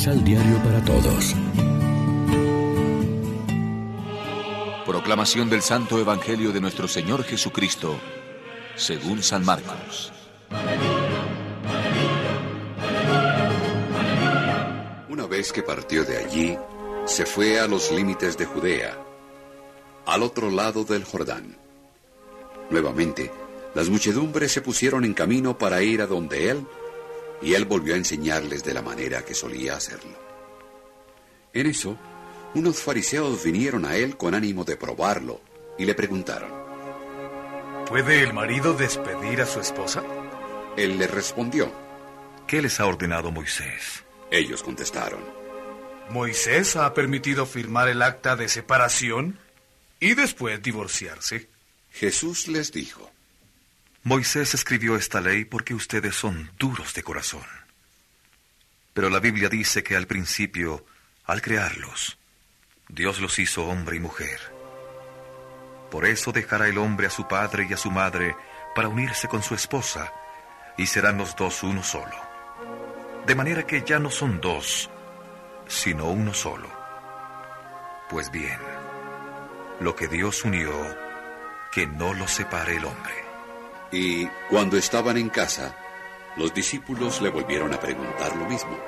Misal Diario para Todos. Proclamación del Santo Evangelio de nuestro Señor Jesucristo, según San Marcos. Una vez que partió de allí, se fue a los límites de Judea, al otro lado del Jordán. Nuevamente, las muchedumbres se pusieron en camino para ir a donde él, y él volvió a enseñarles de la manera que solía hacerlo. En eso, unos fariseos vinieron a él con ánimo de probarlo y le preguntaron, ¿Puede el marido despedir a su esposa? Él le respondió, ¿Qué les ha ordenado Moisés? Ellos contestaron, Moisés ha permitido firmar el acta de separación y después divorciarse. Jesús les dijo, Moisés escribió esta ley porque ustedes son duros de corazón. Pero la Biblia dice que al principio, al crearlos, Dios los hizo hombre y mujer. Por eso dejará el hombre a su padre y a su madre para unirse con su esposa, y serán los dos uno solo. De manera que ya no son dos, sino uno solo. Pues bien, lo que Dios unió, que no lo separe el hombre. Y cuando estaban en casa, los discípulos le volvieron a preguntar lo mismo.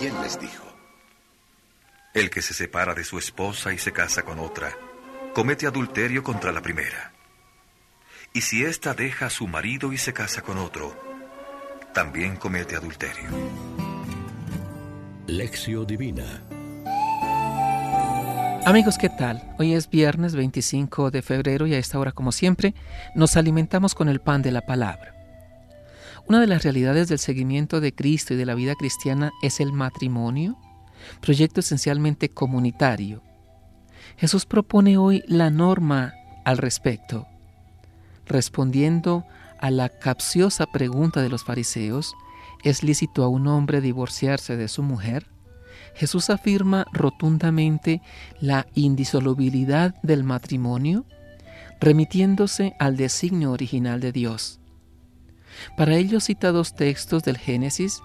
Y él les dijo, El que se separa de su esposa y se casa con otra, comete adulterio contra la primera. Y si ésta deja a su marido y se casa con otro, también comete adulterio. Lección Divina Amigos, ¿qué tal? Hoy es viernes 25 de febrero y a esta hora, como siempre, nos alimentamos con el pan de la palabra. Una de las realidades del seguimiento de Cristo y de la vida cristiana es el matrimonio, proyecto esencialmente comunitario. Jesús propone hoy la norma al respecto. Respondiendo a la capciosa pregunta de los fariseos, ¿es lícito a un hombre divorciarse de su mujer? Jesús afirma rotundamente la indisolubilidad del matrimonio, remitiéndose al designio original de Dios. Para ello cita dos textos del Génesis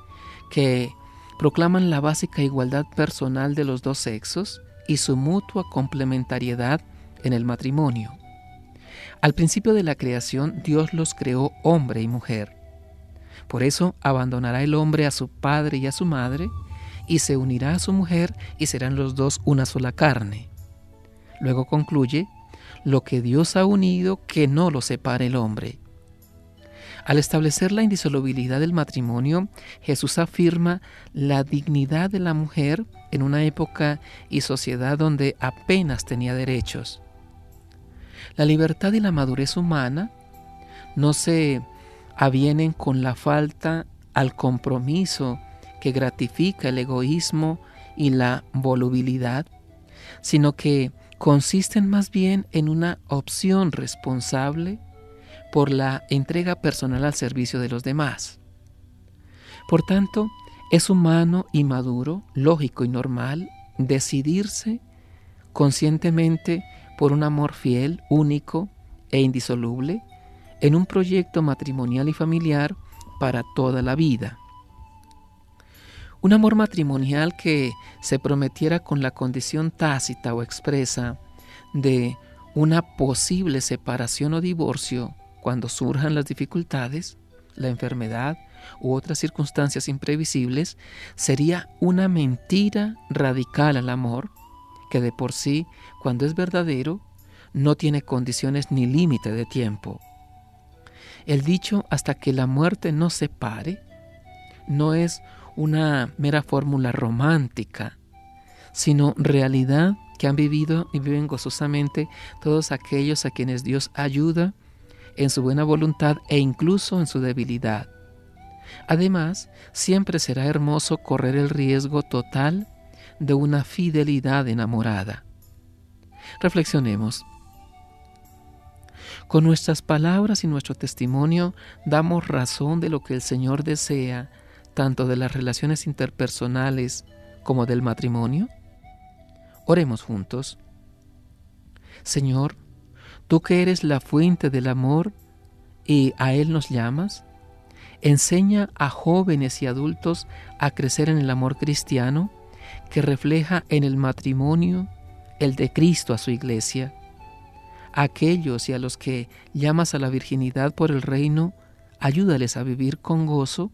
que proclaman la básica igualdad personal de los dos sexos y su mutua complementariedad en el matrimonio. Al principio de la creación Dios los creó hombre y mujer. Por eso abandonará el hombre a su padre y a su madre, y se unirá a su mujer y serán los dos una sola carne. Luego concluye, lo que Dios ha unido, que no lo separe el hombre. Al establecer la indisolubilidad del matrimonio, Jesús afirma la dignidad de la mujer en una época y sociedad donde apenas tenía derechos. La libertad y la madurez humana no se avienen con la falta al compromiso que gratifica el egoísmo y la volubilidad, sino que consisten más bien en una opción responsable por la entrega personal al servicio de los demás. Por tanto, es humano y maduro, lógico y normal decidirse conscientemente por un amor fiel, único e indisoluble en un proyecto matrimonial y familiar para toda la vida. Un amor matrimonial que se prometiera con la condición tácita o expresa de una posible separación o divorcio cuando surjan las dificultades, la enfermedad u otras circunstancias imprevisibles, sería una mentira radical al amor que de por sí, cuando es verdadero, no tiene condiciones ni límite de tiempo. El dicho hasta que la muerte no separe no es una mera fórmula romántica, sino realidad que han vivido y viven gozosamente todos aquellos a quienes Dios ayuda en su buena voluntad e incluso en su debilidad. Además, siempre será hermoso correr el riesgo total de una fidelidad enamorada. Reflexionemos. Con nuestras palabras y nuestro testimonio damos razón de lo que el Señor desea, tanto de las relaciones interpersonales como del matrimonio. Oremos juntos. Señor, tú que eres la fuente del amor y a Él nos llamas, enseña a jóvenes y adultos a crecer en el amor cristiano que refleja en el matrimonio el de Cristo a su iglesia. A aquellos y a los que llamas a la virginidad por el reino, ayúdales a vivir con gozo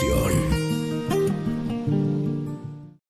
Reflexión.